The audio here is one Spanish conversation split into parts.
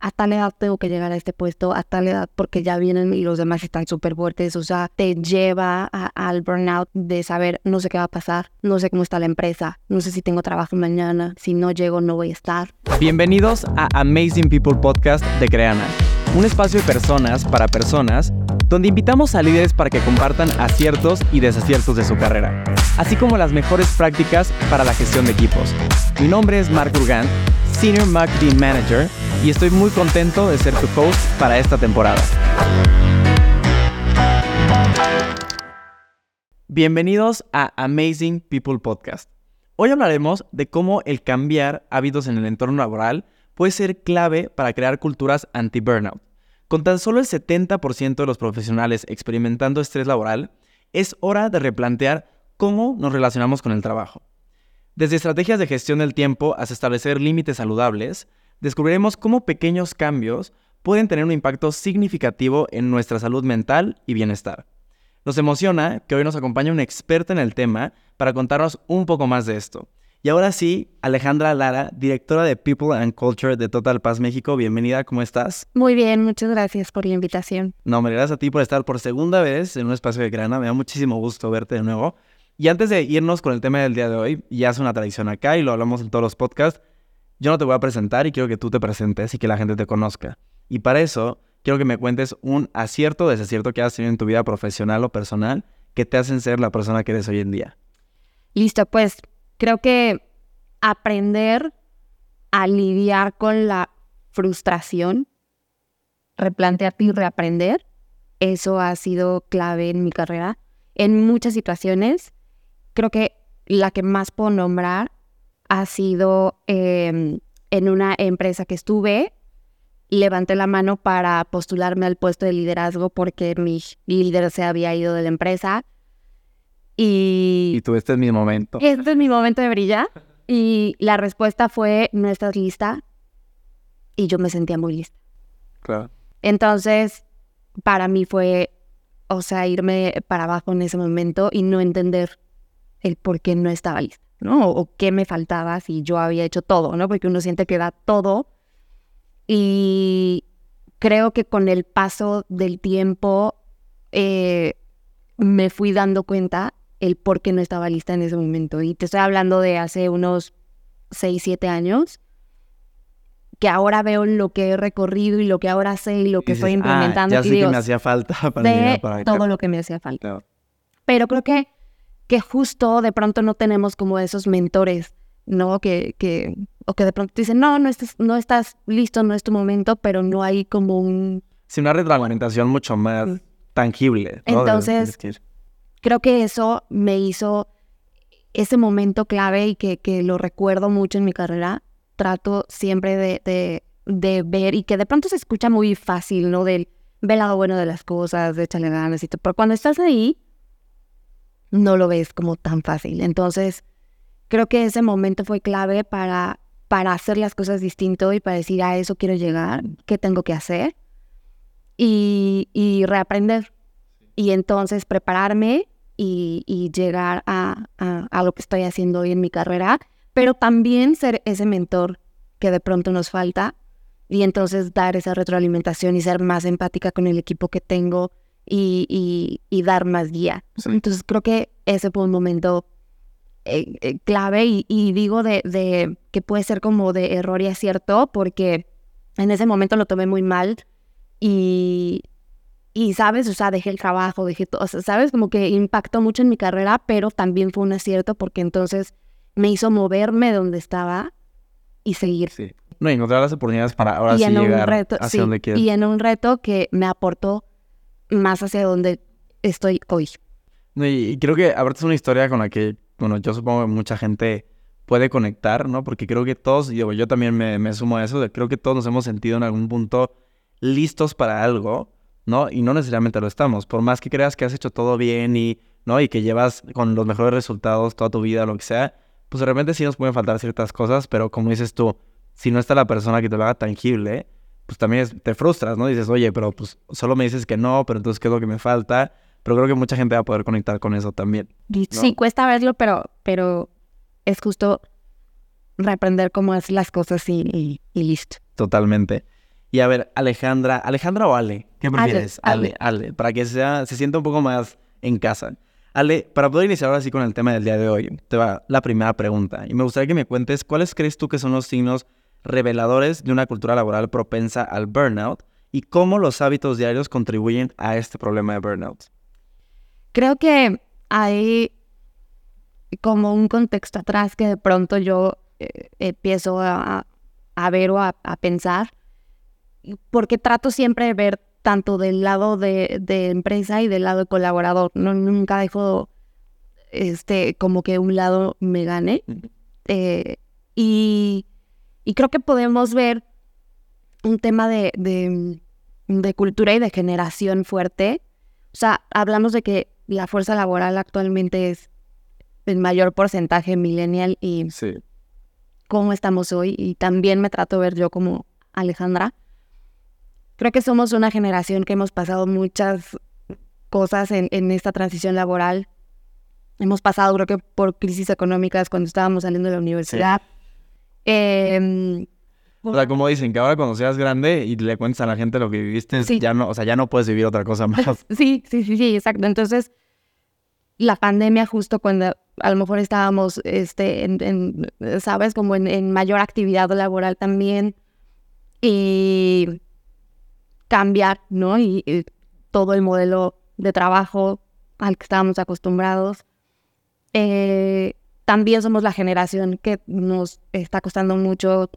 a tal edad tengo que llegar a este puesto, a tal edad porque ya vienen y los demás están súper fuertes, o sea, te lleva al burnout de saber, no sé qué va a pasar, no sé cómo está la empresa, no sé si tengo trabajo mañana, si no llego no voy a estar. Bienvenidos a Amazing People Podcast de Creana, un espacio de personas para personas donde invitamos a líderes para que compartan aciertos y desaciertos de su carrera, así como las mejores prácticas para la gestión de equipos. Mi nombre es Mark Urgan Senior Marketing Manager y estoy muy contento de ser tu host para esta temporada. Bienvenidos a Amazing People Podcast. Hoy hablaremos de cómo el cambiar hábitos en el entorno laboral puede ser clave para crear culturas anti-burnout. Con tan solo el 70% de los profesionales experimentando estrés laboral, es hora de replantear cómo nos relacionamos con el trabajo. Desde estrategias de gestión del tiempo hasta establecer límites saludables, descubriremos cómo pequeños cambios pueden tener un impacto significativo en nuestra salud mental y bienestar. Nos emociona que hoy nos acompañe una experta en el tema para contarnos un poco más de esto. Y ahora sí, Alejandra Lara, directora de People and Culture de Total Paz México, bienvenida, ¿cómo estás? Muy bien, muchas gracias por la invitación. No, me gracias a ti por estar por segunda vez en un espacio de grana, me da muchísimo gusto verte de nuevo. Y antes de irnos con el tema del día de hoy, ya es una tradición acá y lo hablamos en todos los podcasts, yo no te voy a presentar y quiero que tú te presentes y que la gente te conozca. Y para eso, quiero que me cuentes un acierto o desacierto que has tenido en tu vida profesional o personal que te hacen ser la persona que eres hoy en día. Listo, pues creo que aprender a lidiar con la frustración, replantearte y reaprender, eso ha sido clave en mi carrera en muchas situaciones creo que la que más puedo nombrar ha sido em, en una empresa que estuve, levanté la mano para postularme al puesto de liderazgo porque mi líder se había ido de la empresa. Y, y tú, este es mi momento. Este es mi momento de brillar. Y la respuesta fue, no estás lista. Y yo me sentía muy lista. Claro. Entonces, para mí fue, o sea, irme para abajo en ese momento y no entender el por qué no estaba lista, ¿no? O, qué me faltaba si yo había hecho todo, ¿no? Porque uno siente que da todo. Y creo que con el paso del tiempo eh, me fui dando cuenta el por qué no estaba lista en ese momento. Y te estoy hablando de hace unos 6, 7 años, que ahora veo lo que he recorrido y lo que ahora sé y lo que estoy ah, implementando. ya sé que me hacía falta para, para todo lo que me hacía falta. Pero creo que que justo de pronto no tenemos como esos mentores, ¿no? Que, que, o que de pronto dicen, no, no estás, no estás listo, no es tu momento, pero no hay como un... Sí, una retroalimentación mucho más tangible. Entonces, creo que eso me hizo ese momento clave y que, que lo recuerdo mucho en mi carrera. Trato siempre de, de, de ver y que de pronto se escucha muy fácil, ¿no? Del ve lado bueno de las cosas, de échale ganas y todo. Pero cuando estás ahí, no lo ves como tan fácil. Entonces, creo que ese momento fue clave para, para hacer las cosas distinto y para decir a eso quiero llegar, qué tengo que hacer y, y reaprender. Y entonces prepararme y, llegar a, a, lo que estoy haciendo hoy en mi carrera, pero también ser ese mentor que de pronto nos falta y entonces dar esa retroalimentación y ser más empática con el equipo que tengo y, y, dar más guía. Entonces creo que ese fue un momento eh, eh, clave y, digo de, de, que puede ser como de error y acierto porque en ese momento lo tomé muy mal y, y sabes, o sea, dejé el trabajo, dejé todo, o sea, sabes, como que impactó mucho en mi carrera, pero también fue un acierto porque entonces me hizo moverme donde estaba y seguir. Sí. No, encontrar las oportunidades para ahora sí llegar reto, hacia donde quieres. Y en un reto que me aportó más hacia donde estoy hoy. y, creo que aparte es una historia con la que, bueno, yo supongo que mucha gente puede conectar, ¿no? Porque creo que todos, yo, yo también me, sumo a eso, creo que todos nos hemos sentido en algún punto listos para algo, ¿no? Y no necesariamente lo estamos. Por más que creas que has hecho todo bien y, ¿no? Y que llevas con los mejores resultados toda tu vida, lo que sea, pues de repente sí nos pueden faltar ciertas cosas, pero como dices tú, si no está la persona que te lo haga tangible, pues también te frustras, ¿no? Dices, oye, pero pues solo me dices que no, pero entonces, ¿qué es lo que me falta? Pero creo que mucha gente va a poder conectar con eso también. Sí, cuesta verlo, pero, pero es justo reaprender cómo hacer las cosas y, y, listo. Totalmente. Y a ver, Alejandra, ¿Alejandra o Ale? ¿Qué prefieres? Ale, Ale, para que sea, se sienta un poco más en casa. Ale, para poder iniciar ahora sí con el tema del día de hoy, te va la primera pregunta. Y me gustaría que me cuentes cuáles crees tú que son los signos reveladores de una cultura laboral propensa al burnout y cómo los hábitos diarios contribuyen a este problema de burnout. Creo que hay como un contexto atrás que de pronto yo eh, empiezo a, ver o a, pensar, porque trato siempre de ver tanto del lado de, empresa y del lado de colaborador. No, nunca dejo este, como que un lado me gane. Eh, y, creo que podemos ver un tema de, de, cultura y de generación fuerte. O sea, hablamos de que la fuerza laboral actualmente es el mayor porcentaje millennial y cómo estamos hoy. Y también me trato de ver yo como Alejandra. Creo que somos una generación que hemos pasado muchas cosas en, esta transición laboral. Hemos pasado, creo que, por crisis económicas cuando estábamos saliendo de la universidad. Em, o sea, como dicen, que ahora cuando seas grande y le cuentas a la gente lo que viviste, ya no, o sea, ya no puedes vivir otra cosa más. Sí, sí, sí, sí, exacto. Entonces, la pandemia justo cuando a lo mejor estábamos, este, en, ¿sabes? Como en, mayor actividad laboral también. Y cambiar, ¿no? Y, todo el modelo de trabajo al que estábamos acostumbrados. Eh, también somos la generación que nos está costando mucho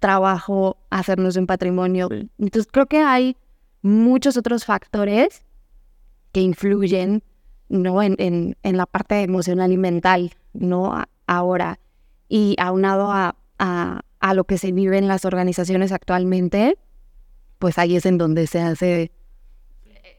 trabajo hacernos un patrimonio. Entonces creo que hay muchos otros factores que influyen ¿no? En, en, en, la parte emocional y mental, ¿no? Ahora. Y aunado a, a, a, lo que se vive en las organizaciones actualmente, pues ahí es en donde se hace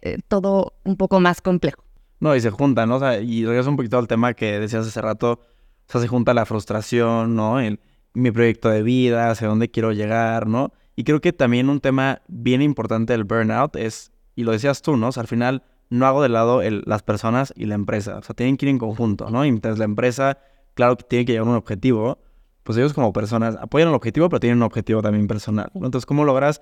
eh, todo un poco más complejo. No, y se junta, ¿no? O sea, y regreso un poquito al tema que decías hace rato, o sea, se junta la frustración, ¿no? En mi proyecto de vida, hacia dónde quiero llegar, ¿no? Y creo que también un tema bien importante del burnout es, y lo decías tú, ¿no? O sea, al final no hago de lado las personas y la empresa. O sea, tienen que ir en conjunto, ¿no? Y mientras la empresa, claro que tiene que llegar a un objetivo, pues ellos como personas apoyan el objetivo, pero tienen un objetivo también personal. Entonces, ¿cómo logras,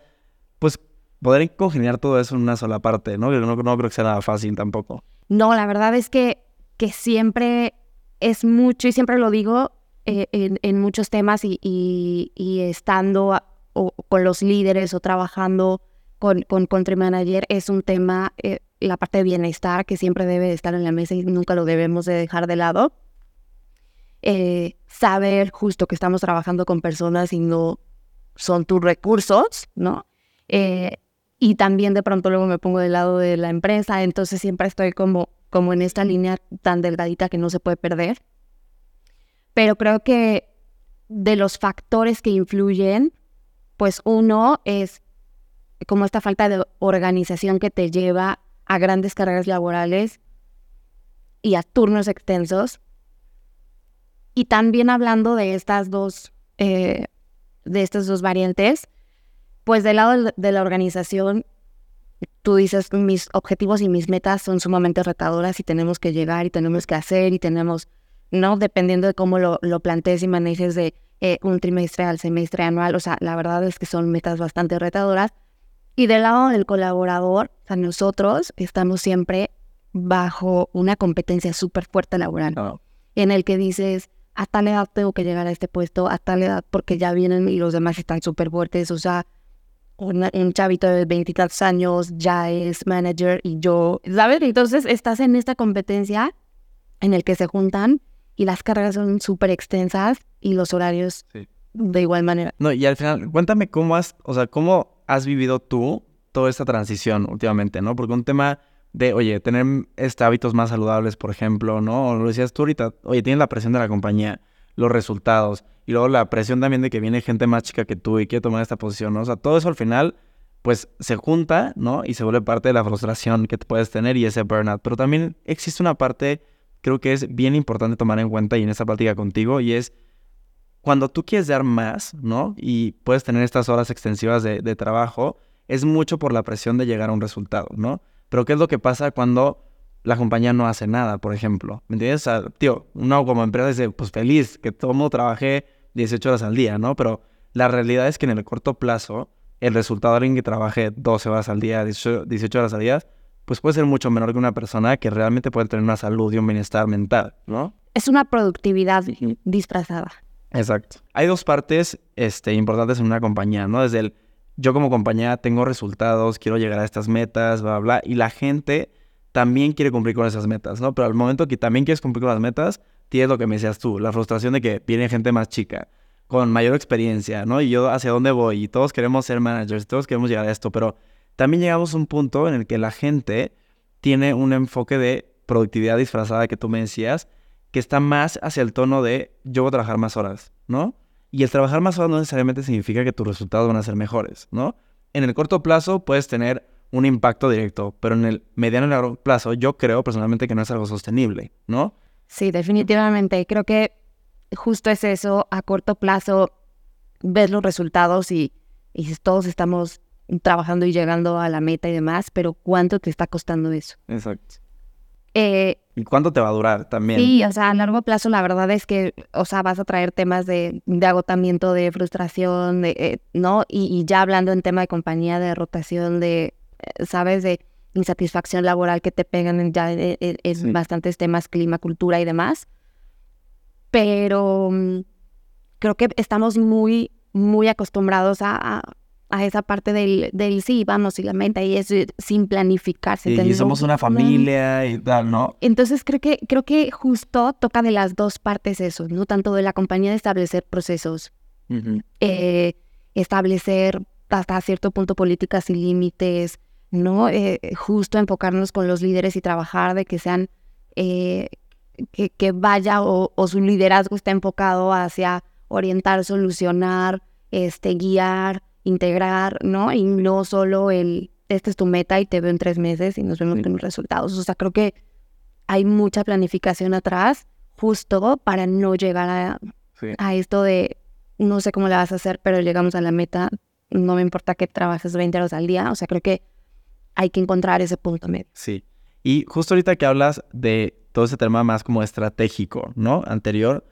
pues, poder congeniar todo eso en una sola parte, ¿no? no, no creo que sea nada fácil tampoco. No, la verdad es que, que siempre es mucho, y siempre lo digo eh, en, muchos temas y, y, estando con los líderes o trabajando con, con Country Manager, es un tema eh, la parte de bienestar que siempre debe estar en la mesa y nunca lo debemos de dejar de lado. Eh, saber justo que estamos trabajando con personas y no son tus recursos, ¿no? Y también de pronto luego me pongo del lado de la empresa, entonces siempre estoy como, como en esta línea tan delgadita que no se puede perder. Pero creo que de los factores que influyen, pues uno es como esta falta de organización que te lleva a grandes carreras laborales y a turnos extensos. Y también hablando de estas dos, eh, de estas dos variantes, pues del lado de la organización, tú dices, mis objetivos y mis metas son sumamente retadoras y tenemos que llegar y tenemos que hacer y tenemos, ¿no? Dependiendo de cómo lo, lo plantees y manejes de eh, un trimestre al semestre anual, o sea, la verdad es que son metas bastante retadoras, y del lado del colaborador, o sea, nosotros estamos siempre bajo una competencia súper fuerte laboral, en el que dices, a tal edad tengo que llegar a este puesto, a tal edad porque ya vienen y los demás están súper fuertes, o sea, un, chavito de veintitantos años ya es manager y yo, ¿sabes? Entonces estás en esta competencia en el que se juntan y las carreras son súper extensas y los horarios de igual manera. No, y al final, cuéntame cómo has, o sea, cómo has vivido tú toda esta transición últimamente, ¿no? Porque un tema de, oye, tener este, hábitos más saludables, por ejemplo, ¿no? O lo decías tú ahorita, oye, tienes la presión de la compañía, los resultados, y luego la presión también de que viene gente más chica que tú y quiere tomar esta posición. O sea, todo eso al final, pues se junta, ¿no? Y se vuelve parte de la frustración que puedes tener y ese burnout. Pero también existe una parte, creo que es bien importante tomar en cuenta y en esta plática contigo, y es cuando tú quieres dar más, ¿no? Y puedes tener estas horas extensivas de, trabajo, es mucho por la presión de llegar a un resultado, ¿no? Pero ¿qué es lo que pasa cuando la compañía no hace nada, por ejemplo? ¿Me entiendes? O sea, tío, uno como empresa dice, pues feliz, que todo el mundo trabaje 18 horas al día, ¿no? Pero la realidad es que en el corto plazo, el resultado de alguien que trabaje 12 horas al día, 18, 18 horas al día, pues puede ser mucho menor que una persona que realmente puede tener una salud y un bienestar mental, ¿no? Es una productividad disfrazada. Exacto. Hay dos partes este, importantes en una compañía, ¿no? Desde el yo como compañía tengo resultados, quiero llegar a estas metas, bla, bla, bla, y la gente también quiere cumplir con esas metas, ¿no? Pero al momento que también quieres cumplir con las metas, tienes lo que me decías tú, la frustración de que viene gente más chica, con mayor experiencia, ¿no? Y yo hacia dónde voy, y todos queremos ser managers, todos queremos llegar a esto, pero también llegamos a un punto en el que la gente tiene un enfoque de productividad disfrazada que tú me decías, que está más hacia el tono de yo voy a trabajar más horas, ¿no? Y el trabajar más horas no necesariamente significa que tus resultados van a ser mejores, ¿no? En el corto plazo puedes tener un impacto directo, pero en el mediano y largo plazo yo creo personalmente que no es algo sostenible, ¿no? Sí, definitivamente. Creo que justo es eso, a corto plazo ves los resultados y, y todos estamos trabajando y llegando a la meta y demás, pero ¿cuánto te está costando eso? Exacto. Eh, ¿Y cuánto te va a durar también? Sí, o sea, a largo plazo la verdad es que, o sea, vas a traer temas de, de agotamiento, de frustración, de, eh, ¿no? Y, ya hablando en tema de compañía, de rotación, de, ¿sabes? De insatisfacción laboral que te pegan ya en, bastantes temas, clima, cultura y demás. Pero mm, creo que estamos muy, muy acostumbrados a a esa parte del, del sí, vamos, y la meta, y eso sin planificarse. Y, somos una familia y tal, ¿no? Entonces creo que, creo que justo toca de las dos partes eso, ¿no? Tanto de la compañía de establecer procesos, eh, establecer hasta cierto punto políticas y límites, ¿no? Eh, justo enfocarnos con los líderes y trabajar de que sean, eh, que, que, vaya o, o su liderazgo esté enfocado hacia orientar, solucionar, este, guiar, integrar, ¿no? Y no solo el, esta es tu meta y te veo en tres meses y nos vemos con los resultados. O sea, creo que hay mucha planificación atrás justo para no llegar a, a esto de, no sé cómo la vas a hacer, pero llegamos a la meta, no me importa que trabajes 20 horas al día. O sea, creo que hay que encontrar ese punto medio. Sí. Y justo ahorita que hablas de todo ese tema más como estratégico, ¿no? Anterior,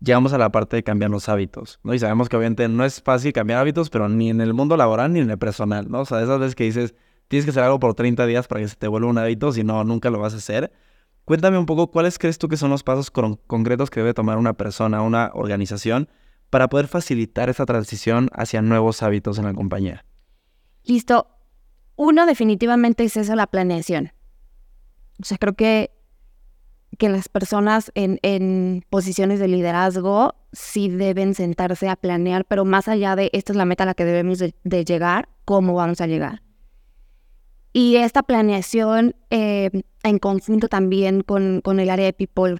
llegamos a la parte de cambiar los hábitos, ¿no? Y sabemos que obviamente no es fácil cambiar hábitos, pero ni en el mundo laboral ni en el personal, ¿no? O sea, esas veces que dices, tienes que hacer algo por 30 días para que se te vuelva un hábito, si no, nunca lo vas a hacer. Cuéntame un poco, ¿cuáles crees tú que son los pasos concretos que debe tomar una persona, una organización, para poder facilitar esa transición hacia nuevos hábitos en la compañía? Listo. Uno definitivamente es eso, la planeación. O sea, creo que que las personas en, en, posiciones de liderazgo sí deben sentarse a planear, pero más allá de esta es la meta a la que debemos de, llegar, ¿cómo vamos a llegar? Y esta planeación eh, en conjunto también con, con, el área de people,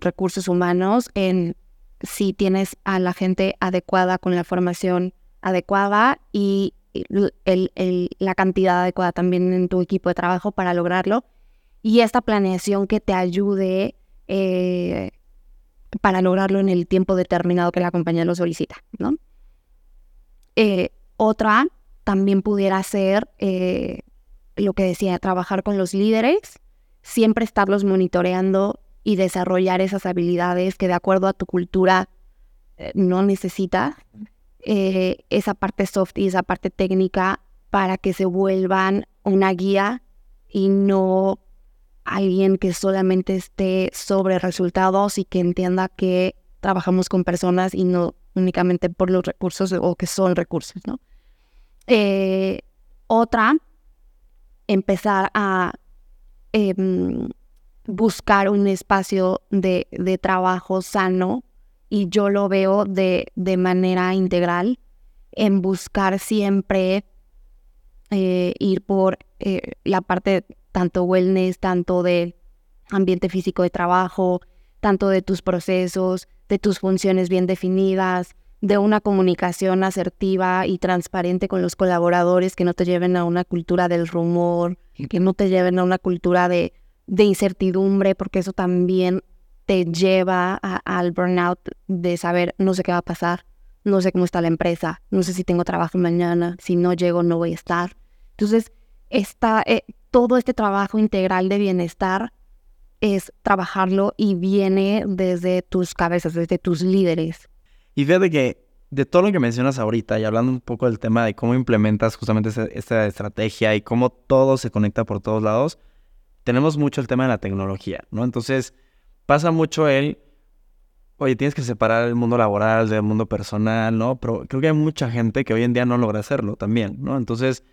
recursos humanos, en si tienes a la gente adecuada con la formación adecuada y la cantidad adecuada también en tu equipo de trabajo para lograrlo y esta planeación que te ayude eh, para lograrlo en el tiempo determinado que la compañía lo solicita, ¿no? Eh, otra también pudiera ser eh, lo que decía, trabajar con los líderes, siempre estarlos monitoreando y desarrollar esas habilidades que de acuerdo a tu cultura no necesitas, esa parte soft y esa parte técnica para que se vuelvan una guía y no alguien que solamente esté sobre resultados y que entienda que trabajamos con personas y no únicamente por los recursos o que son recursos, ¿no? Eh, otra, empezar a em, buscar un espacio de, trabajo sano y yo lo veo de, de manera integral en buscar siempre eh, ir por eh, la parte tanto wellness, tanto del ambiente físico de trabajo, tanto de tus procesos, de tus funciones bien definidas, de una comunicación asertiva y transparente con los colaboradores que no te lleven a una cultura del rumor, que no te lleven a una cultura de, de incertidumbre, porque eso también te lleva al burnout de saber no sé qué va a pasar, no sé cómo está la empresa, no sé si tengo trabajo mañana, si no llego no voy a estar. Entonces, está, eh, todo este trabajo integral de bienestar es trabajarlo y viene desde tus cabezas, desde tus líderes. Y fíjate que de todo lo que mencionas ahorita y hablando un poco del tema de cómo implementas justamente esta estrategia y cómo todo se conecta por todos lados, tenemos mucho el tema de la tecnología, ¿no? Entonces, pasa mucho el, oye, tienes que separar el mundo laboral del mundo personal, ¿no? Pero creo que hay mucha gente que hoy en día no logra hacerlo también, ¿no? Entonces,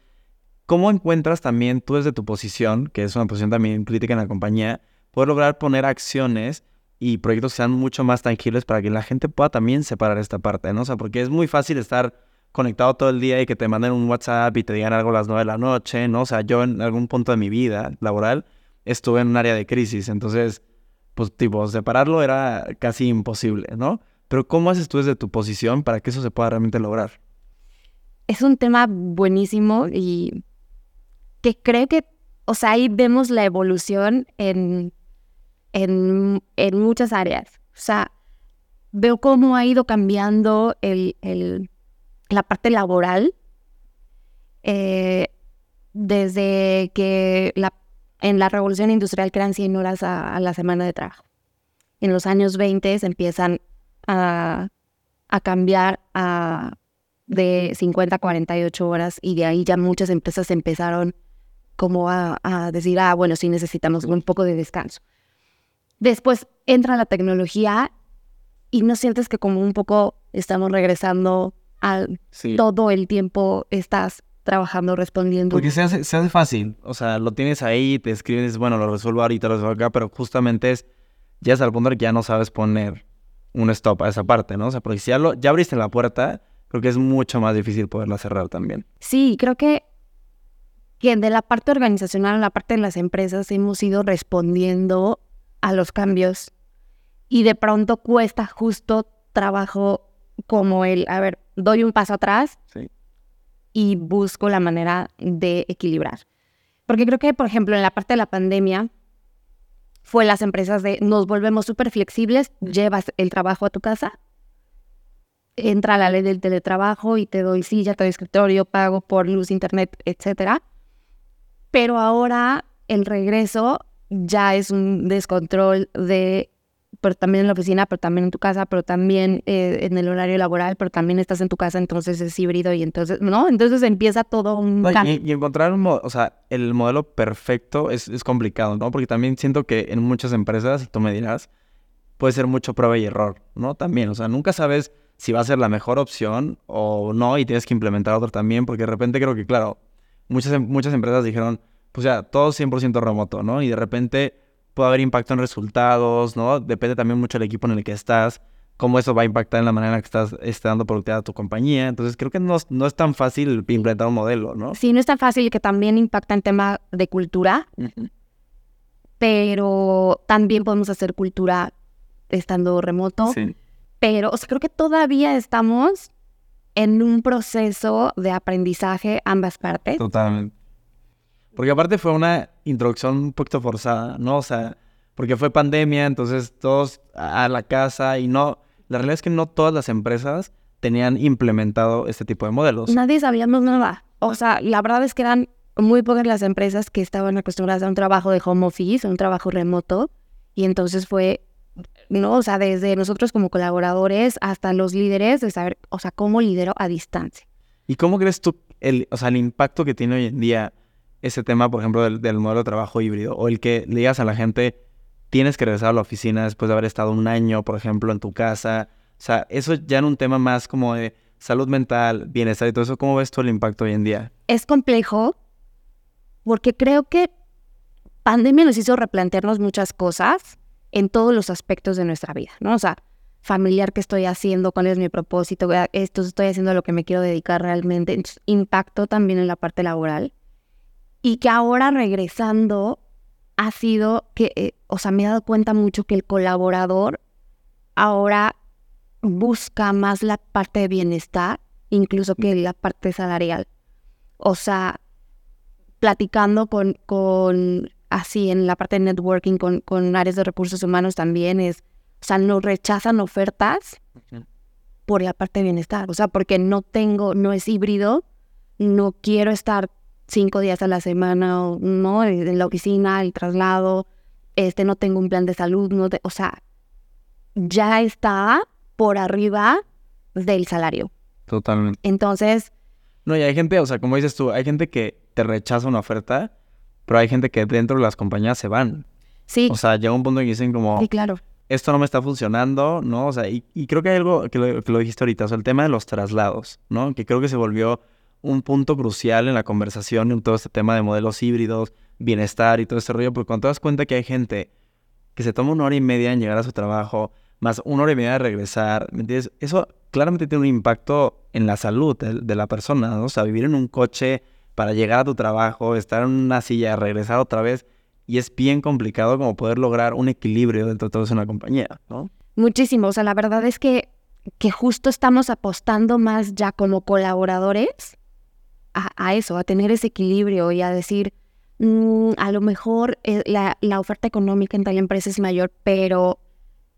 ¿cómo encuentras también tú desde tu posición, que es una posición también crítica en la compañía, poder lograr poner acciones y proyectos que sean mucho más tangibles para que la gente pueda también separar esta parte, ¿no? O sea, porque es muy fácil estar conectado todo el día y que te manden un WhatsApp y te digan algo a las 9 de la noche, ¿no? O sea, yo en algún punto de mi vida laboral estuve en un área de crisis, entonces, pues, tipo, separarlo era casi imposible, ¿no? Pero ¿cómo haces tú desde tu posición para que eso se pueda realmente lograr? Es un tema buenísimo y que creo que, o sea, ahí vemos la evolución en en, muchas áreas. O sea, veo cómo ha ido cambiando el, la parte laboral eh, desde que la, en la revolución industrial crean 100 horas a, la semana de trabajo. En los años 20 se empiezan a, a cambiar a, de 50 a 48 horas y de ahí ya muchas empresas empezaron como a, a decir, ah, bueno, sí necesitamos un poco de descanso. Después entra la tecnología y no sientes que como un poco estamos regresando al todo el tiempo estás trabajando, respondiendo. Porque se hace, se hace fácil, o sea, lo tienes ahí, te escribes, bueno, lo resuelvo ahorita, lo resuelvo acá, pero justamente es, ya es al punto de que ya no sabes poner un stop a esa parte, ¿no? O sea, porque si ya, lo, ya abriste la puerta, creo que es mucho más difícil poderla cerrar también. Sí, creo que, que de la parte organizacional, la parte de las empresas, hemos ido respondiendo a los cambios y de pronto cuesta justo trabajo como el, a ver, doy un paso atrás y busco la manera de equilibrar. Porque creo que, por ejemplo, en la parte de la pandemia, fue las empresas de nos volvemos súper flexibles, llevas el trabajo a tu casa, entra la ley del teletrabajo y te doy silla, te doy escritorio, pago por luz, internet, etc. Pero ahora el regreso ya es un descontrol de, pero también en la oficina, pero también en tu casa, pero también eh, en el horario laboral, pero también estás en tu casa, entonces es híbrido y entonces, ¿no? Entonces empieza todo un Y, encontrar un o sea, el modelo perfecto es, es complicado, ¿no? Porque también siento que en muchas empresas, tú me dirás, puede ser mucho prueba y error, ¿no? También, o sea, nunca sabes si va a ser la mejor opción o no y tienes que implementar otro también, porque de repente creo que, claro, muchas, muchas empresas dijeron, pues ya, todo 100% remoto, ¿no? Y de repente puede haber impacto en resultados, ¿no? Depende también mucho del equipo en el que estás, cómo eso va a impactar en la manera en la que estás, estás dando productividad a tu compañía. Entonces, creo que no, no, es tan fácil implementar un modelo, ¿no? Sí, no es tan fácil que también impacta en tema de cultura, pero también podemos hacer cultura estando remoto. Sí. Pero, o sea, creo que todavía estamos en un proceso de aprendizaje ambas partes. Totalmente. Porque aparte fue una introducción un poquito forzada, ¿no? O sea, porque fue pandemia, entonces todos a la casa y no... La realidad es que no todas las empresas tenían implementado este tipo de modelos. Nadie sabíamos nada. O sea, la verdad es que eran muy pocas las empresas que estaban acostumbradas a un trabajo de home office, a un trabajo remoto. Y entonces fue, ¿no? O sea, desde nosotros como colaboradores hasta los líderes de saber, o sea, cómo lidero a distancia. ¿Y cómo crees tú el, o sea, el impacto que tiene hoy en día ese tema, por ejemplo, del, modelo de trabajo híbrido, o el que le digas a la gente, tienes que regresar a la oficina después de haber estado un año, por ejemplo, en tu casa. O sea, eso ya en un tema más como de salud mental, bienestar y todo eso, ¿cómo ves tú el impacto hoy en día? Es complejo porque creo que pandemia nos hizo replantearnos muchas cosas en todos los aspectos de nuestra vida, ¿no? O sea, familiar, qué estoy haciendo, cuál es mi propósito, esto estoy haciendo a lo que me quiero dedicar realmente, impacto también en la parte laboral y que ahora regresando ha sido que, eh, o sea, me he dado cuenta mucho que el colaborador ahora busca más la parte de bienestar, incluso que la parte salarial. O sea, platicando con, con así en la parte de networking, con, con áreas de recursos humanos también es, o sea, no rechazan ofertas por la parte de bienestar. O sea, porque no tengo, no es híbrido, no quiero estar cinco días a la semana, ¿no? En la oficina, el traslado, este, no tengo un plan de salud, no o sea, ya está por arriba del salario. Totalmente. Entonces, No, y hay gente, o sea, como dices tú, hay gente que te rechaza una oferta, pero hay gente que dentro de las compañías se van. sí, O sea, llega un punto en que dicen como, sí, claro. esto no me está funcionando, ¿no? O sea, y, y creo que hay algo que lo, que lo dijiste ahorita, o sea, el tema de los traslados, ¿no? Que creo que se volvió un punto crucial en la conversación en todo este tema de modelos híbridos, bienestar y todo este rollo, porque cuando te das cuenta que hay gente que se toma una hora y media en llegar a su trabajo, más una hora y media de regresar, ¿me entiendes? Eso claramente tiene un impacto en la salud de, la persona, ¿no? O sea, vivir en un coche para llegar a tu trabajo, estar en una silla, regresar otra vez, y es bien complicado como poder lograr un equilibrio dentro de todo en una compañía, ¿no? Muchísimo. O sea, la verdad es que, que justo estamos apostando más ya como colaboradores a, a eso, a tener ese equilibrio y a decir, mm, a lo mejor eh, la, la oferta económica en tal empresa es mayor, pero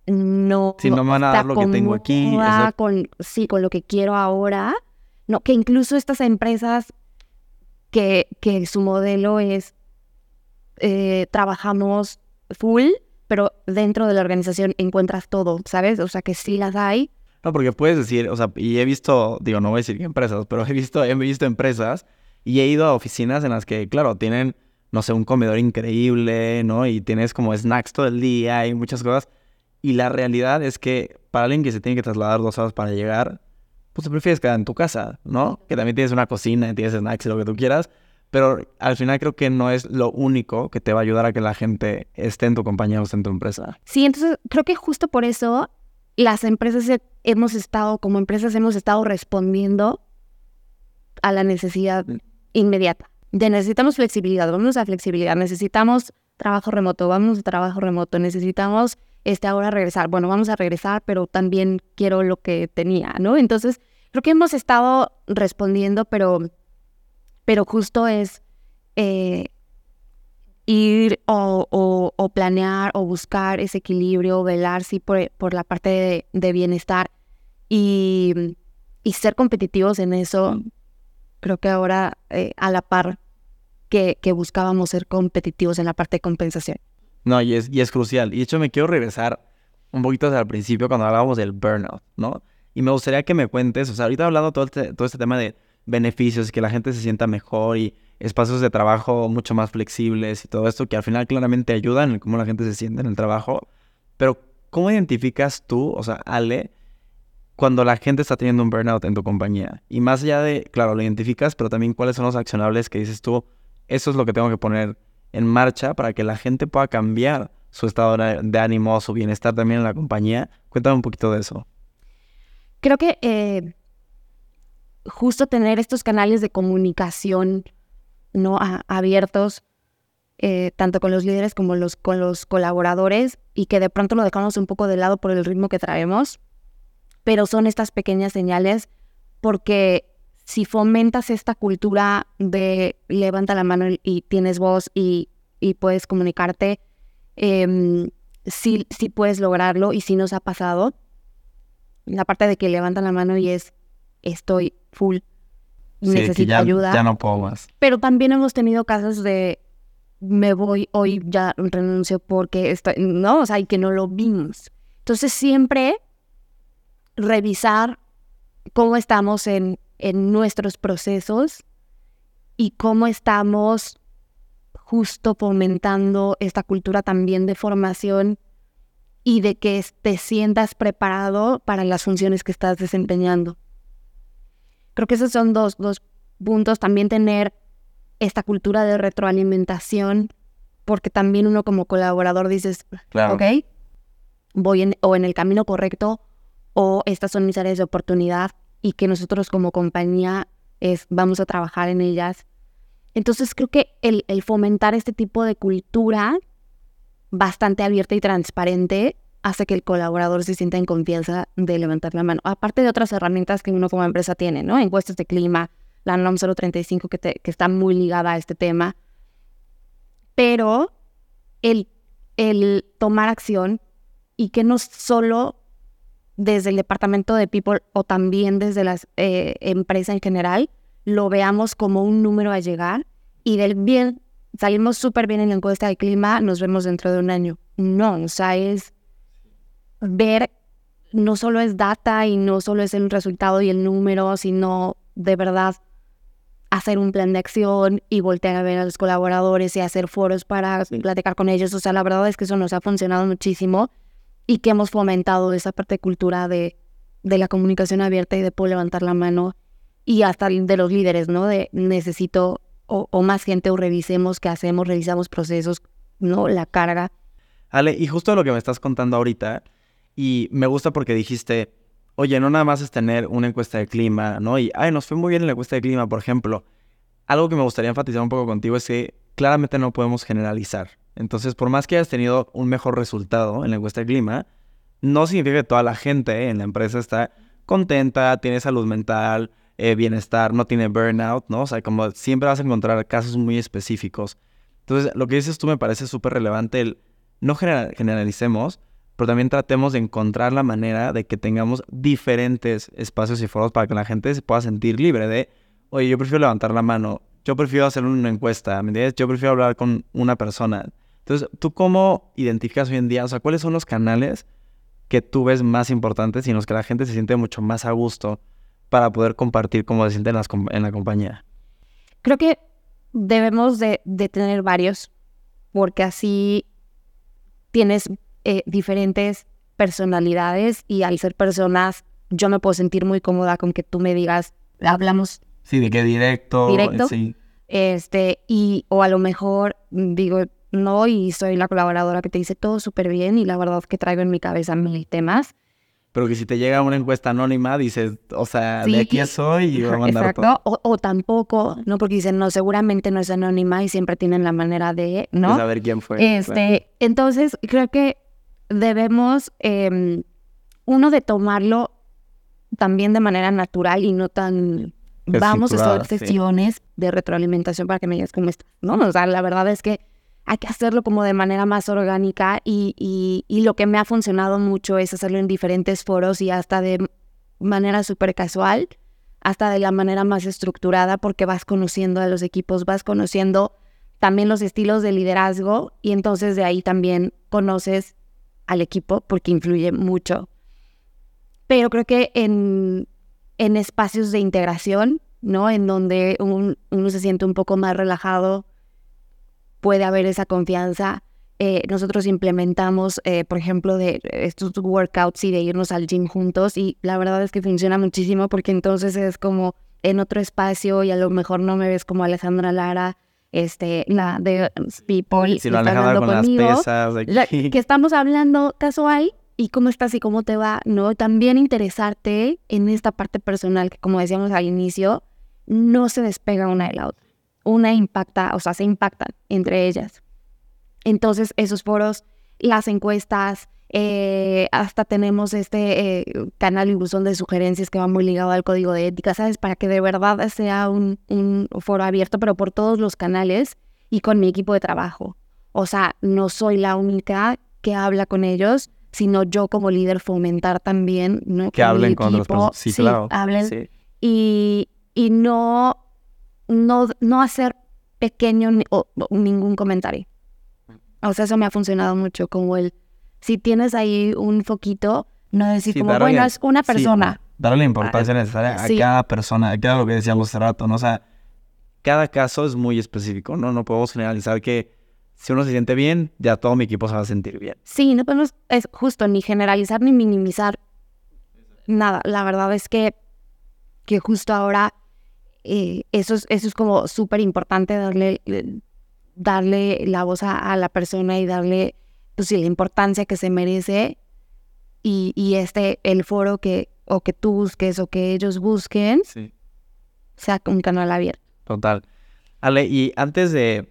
no, Si no me van a dar lo que tengo aquí, exacto. con, sí, con lo que quiero ahora. No, que incluso estas empresas que, que su modelo es eh, trabajamos full, pero dentro de la organización encuentras todo, ¿sabes? O sea que sí las hay. No, porque puedes decir, o sea, y he visto, digo, no voy a decir qué empresas, pero he visto, he visto empresas y he ido a oficinas en las que, claro, tienen, no sé, un comedor increíble, ¿no? Y tienes como snacks todo el día y muchas cosas. Y la realidad es que para alguien que se tiene que trasladar dos horas para llegar, pues te prefieres quedar en tu casa, ¿no? Que también tienes una cocina, tienes snacks y lo que tú quieras. Pero al final creo que no es lo único que te va a ayudar a que la gente esté en tu compañía o esté en tu empresa. Sí, entonces creo que justo por eso las empresas he- hemos estado, como empresas hemos estado respondiendo a la necesidad inmediata. De necesitamos flexibilidad, vamos a flexibilidad, necesitamos trabajo remoto, vamos a trabajo remoto, necesitamos este ahora regresar. Bueno, vamos a regresar, pero también quiero lo que tenía, ¿no? Entonces, creo que hemos estado respondiendo, pero, pero justo es eh, ir o, o- o planear o buscar ese equilibrio, velar sí por, por la parte de, de bienestar y, y ser competitivos en eso. Creo que ahora eh, a la par que, que buscábamos ser competitivos en la parte de compensación. No, y es, y es crucial. Y de hecho me quiero regresar un poquito el principio cuando hablábamos del burnout, ¿no? Y me gustaría que me cuentes, o sea, ahorita hablando todo este, todo este tema de beneficios, que la gente se sienta mejor y espacios de trabajo mucho más flexibles y todo esto, que al final claramente ayudan en cómo la gente se siente en el trabajo. Pero, ¿cómo identificas tú, o sea, Ale, cuando la gente está teniendo un burnout en tu compañía? Y más allá de, claro, lo identificas, pero también cuáles son los accionables que dices tú, eso es lo que tengo que poner en marcha para que la gente pueda cambiar su estado de ánimo, su bienestar también en la compañía. Cuéntame un poquito de eso. Creo que eh, justo tener estos canales de comunicación no abiertos, eh, tanto con los líderes como los, con los colaboradores, y que de pronto lo dejamos un poco de lado por el ritmo que traemos, pero son estas pequeñas señales porque si fomentas esta cultura de levanta la mano y tienes voz y, y puedes comunicarte, em, sí, sí puedes lograrlo y sí nos ha pasado. La parte de que levantan la mano y es estoy full, necesito ya, ayuda. ya no puedo más. Pero también hemos tenido casos de me voy hoy, ya renuncio porque estoy, no, o sea, y que no lo vimos. Entonces siempre revisar cómo estamos en, en nuestros procesos y cómo estamos justo fomentando esta cultura también de formación y de que te sientas preparado para las funciones que estás desempeñando. Creo que esos son dos, dos puntos. También tener esta cultura de retroalimentación, porque también uno como colaborador dices, Claro. ok, voy en, o en el camino correcto o estas son mis áreas de oportunidad y que nosotros como compañía es, vamos a trabajar en ellas. Entonces creo que el, el fomentar este tipo de cultura bastante abierta y transparente hace que el colaborador se sienta en confianza de levantar la mano. Aparte de otras herramientas que uno como empresa tiene, ¿no? Encuestas de clima, la NOM 035 que, te- que está muy ligada a este tema. Pero el, el tomar acción y que no solo desde el departamento de People o también desde la empresa en general, lo veamos como un número a llegar y del bien, salimos súper bien en la encuesta de clima, nos vemos dentro de un año. No, o sea, es ver no solo es data y no solo es el resultado y el número, sino de verdad hacer un plan de acción y voltear a ver a los colaboradores y hacer foros para platicar con ellos. O sea, la verdad es que eso nos ha funcionado muchísimo y que hemos fomentado esa parte de cultura de, de la comunicación abierta y de poder levantar la mano y hasta de los líderes, ¿no? De necesito o, o más gente o revisemos qué hacemos, revisamos procesos, ¿no? La carga. Ale, y justo lo que me estás contando ahorita, y me gusta porque dijiste, oye, no nada más es tener una encuesta de clima, ¿no? Y, ay, nos fue muy bien en la encuesta de clima, por ejemplo. Algo que me gustaría enfatizar un poco contigo es que claramente no podemos generalizar. Entonces, por más que hayas tenido un mejor resultado en la encuesta de clima, no significa que toda la gente en la empresa está contenta, tiene salud mental, eh, bienestar, no tiene burnout, ¿no? O sea, como siempre vas a encontrar casos muy específicos. Entonces, lo que dices tú me parece súper relevante, el no generalicemos, pero también tratemos de encontrar la manera de que tengamos diferentes espacios y foros para que la gente se pueda sentir libre de, oye, yo prefiero levantar la mano, yo prefiero hacer una encuesta, ¿me entiendes? Yo prefiero hablar con una persona. Entonces, ¿tú cómo identificas hoy en día, o sea, cuáles son los canales que tú ves más importantes y en los que la gente se siente mucho más a gusto para poder compartir cómo se siente en, en la compañía? Creo que debemos de, de tener varios, porque así tienes eh, diferentes personalidades y al ser personas, yo me puedo sentir muy cómoda con que tú me digas, hablamos. Sí, de qué directo. Directo. Sí. Este, y, o a lo mejor digo, no, y soy la colaboradora que te dice todo súper bien y la verdad es que traigo en mi cabeza mil temas. Pero que si te llega una encuesta anónima, dices, o sea, de aquí soy y voy a mandar Exacto. O, o, tampoco, ¿no? Porque dicen, no, seguramente no es anónima y siempre tienen la manera de, ¿no? De saber quién fue. Este, entonces, creo que debemos, em, uno, de tomarlo también de manera natural y no tan... Vamos a hacer sesiones de retroalimentación para que me digas cómo estás, ¿no? O sea, la verdad es que hay que hacerlo como de manera más orgánica y, y, y lo que me ha funcionado mucho es hacerlo en diferentes foros y hasta de manera súper casual, hasta de la manera más estructurada porque vas conociendo a los equipos, vas conociendo también los estilos de liderazgo y entonces de ahí también conoces al equipo porque influye mucho. Pero creo que en, en espacios de integración, ¿no? En donde uno se siente un poco más relajado, puede haber esa confianza. Eh, nosotros implementamos, eh, por ejemplo, de estos workouts y de irnos al gym juntos y la verdad es que funciona muchísimo porque entonces es como en otro espacio y a lo mejor no me ves como Alejandra Lara, este, la de People, si hablando con conmigo, las pesas, que estamos hablando casual y cómo estás y cómo te va, ¿no? También interesarte en esta parte personal que como decíamos al inicio, no se despega una de la otra. Una impacta, o sea, se impactan entre ellas. Entonces, esos foros, las encuestas, eh, hasta tenemos este eh, canal y buzón de sugerencias que va muy ligado al código de ética, ¿sabes? Para que de verdad sea un, un foro abierto, pero por todos los canales y con mi equipo de trabajo. O sea, no soy la única que habla con ellos, sino yo como líder fomentar también, ¿no? Que hablen con los Sí, sí, claro. Hablen. Y, y no, no, no hacer pequeño o, ningún comentario. O sea, eso me ha funcionado mucho, como el si tienes ahí un foquito, no decir como, bueno, es una persona. darle la importancia ah, necesaria a cada persona, a cada lo que decíamos hace rato, ¿no? O sea, cada caso es muy específico, ¿no? No podemos generalizar que si uno se siente bien, ya todo mi equipo se va a sentir bien. Sí, no podemos, es justo, ni generalizar ni minimizar nada. La verdad es que, que justo ahora eh, eso, es, eso es como súper importante, darle, darle la voz a la persona y darle pues sí, la importancia que se merece y, y este, el foro que, o que tú busques o que ellos busquen, sea un canal abierto. Total. Ale, y antes de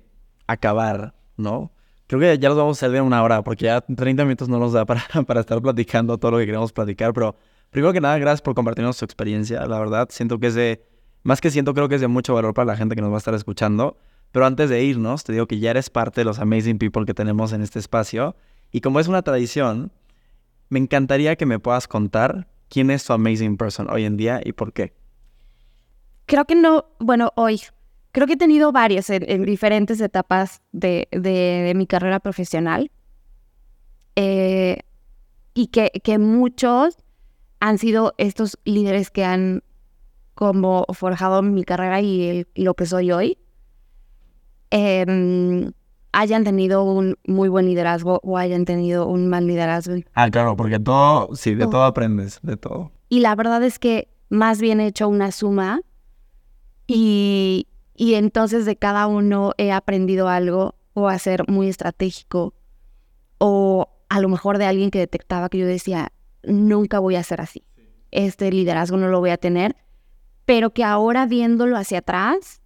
acabar, ¿no? Creo que ya nos vamos a hacer de una hora, porque ya 30 minutos no nos da para, para estar platicando todo lo que queremos platicar, pero primero que nada, gracias por compartirnos tu experiencia, la verdad, siento que es de, más que siento, creo que es de mucho valor para la gente que nos va a estar escuchando. Pero antes de irnos, te digo que ya eres parte de los amazing people que tenemos en este espacio. Y como es una tradición, me encantaría que me puedas contar quién es tu amazing person hoy en día y por qué. Creo que no, bueno, hoy. Creo que he tenido varios en, diferentes etapas de, mi carrera profesional. Eh, y que, muchos han sido estos líderes que han como forjado mi carrera y lo que soy hoy, em, hayan tenido un muy buen liderazgo o hayan tenido un mal liderazgo. Ah, claro, porque todo, sí, de Todo. todo aprendes, de todo. Y la verdad es que más bien he hecho una suma y, y entonces de cada uno he aprendido algo o a ser muy estratégico o a lo mejor de alguien que detectaba que yo decía, nunca voy a ser así. Este liderazgo no lo voy a tener, pero que ahora viéndolo hacia atrás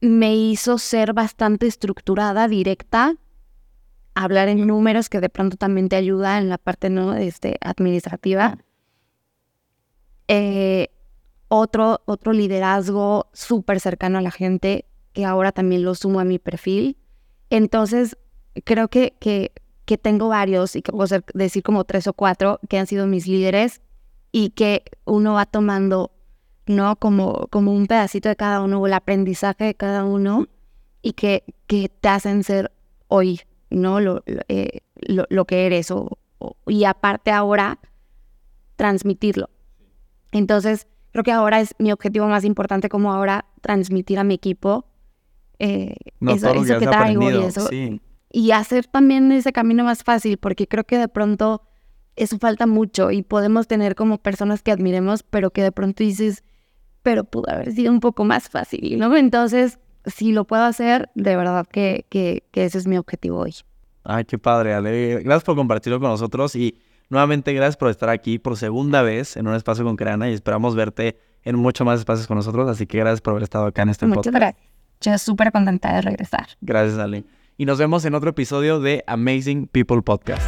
me hizo ser bastante estructurada, directa, hablar en números que de pronto también te ayuda en la parte no este, administrativa. Eh, otro, otro liderazgo súper cercano a la gente, que ahora también lo sumo a mi perfil. Entonces, creo que, que, que tengo varios, y que puedo decir como tres o cuatro, que han sido mis líderes y que uno va tomando, ¿no? Como, como un pedacito de cada uno, o el aprendizaje de cada uno, y que, que te hacen ser hoy, ¿no? Lo, lo, eh, lo- lo que eres, o- o- y aparte ahora, transmitirlo. Entonces, creo que ahora es mi objetivo más importante, como ahora transmitir a mi equipo eh, No, eso, que traigo y eso. sí. Y hacer también ese camino más fácil, porque creo que de pronto eso falta mucho y podemos tener como personas que admiremos, pero que de pronto dices, pero pudo haber sido un poco más fácil, ¿no? Entonces, si lo puedo hacer, de verdad que, que, que ese es mi objetivo hoy. Ay, qué padre, Ale. Gracias por compartirlo con nosotros y nuevamente gracias por estar aquí por segunda vez en un espacio con Creana y esperamos verte en muchos más espacios con nosotros, así que gracias por haber estado acá en este Muchas podcast. gracias. Yo súper contenta de regresar. Gracias, Ale. Y nos vemos en otro episodio de Amazing People Podcast.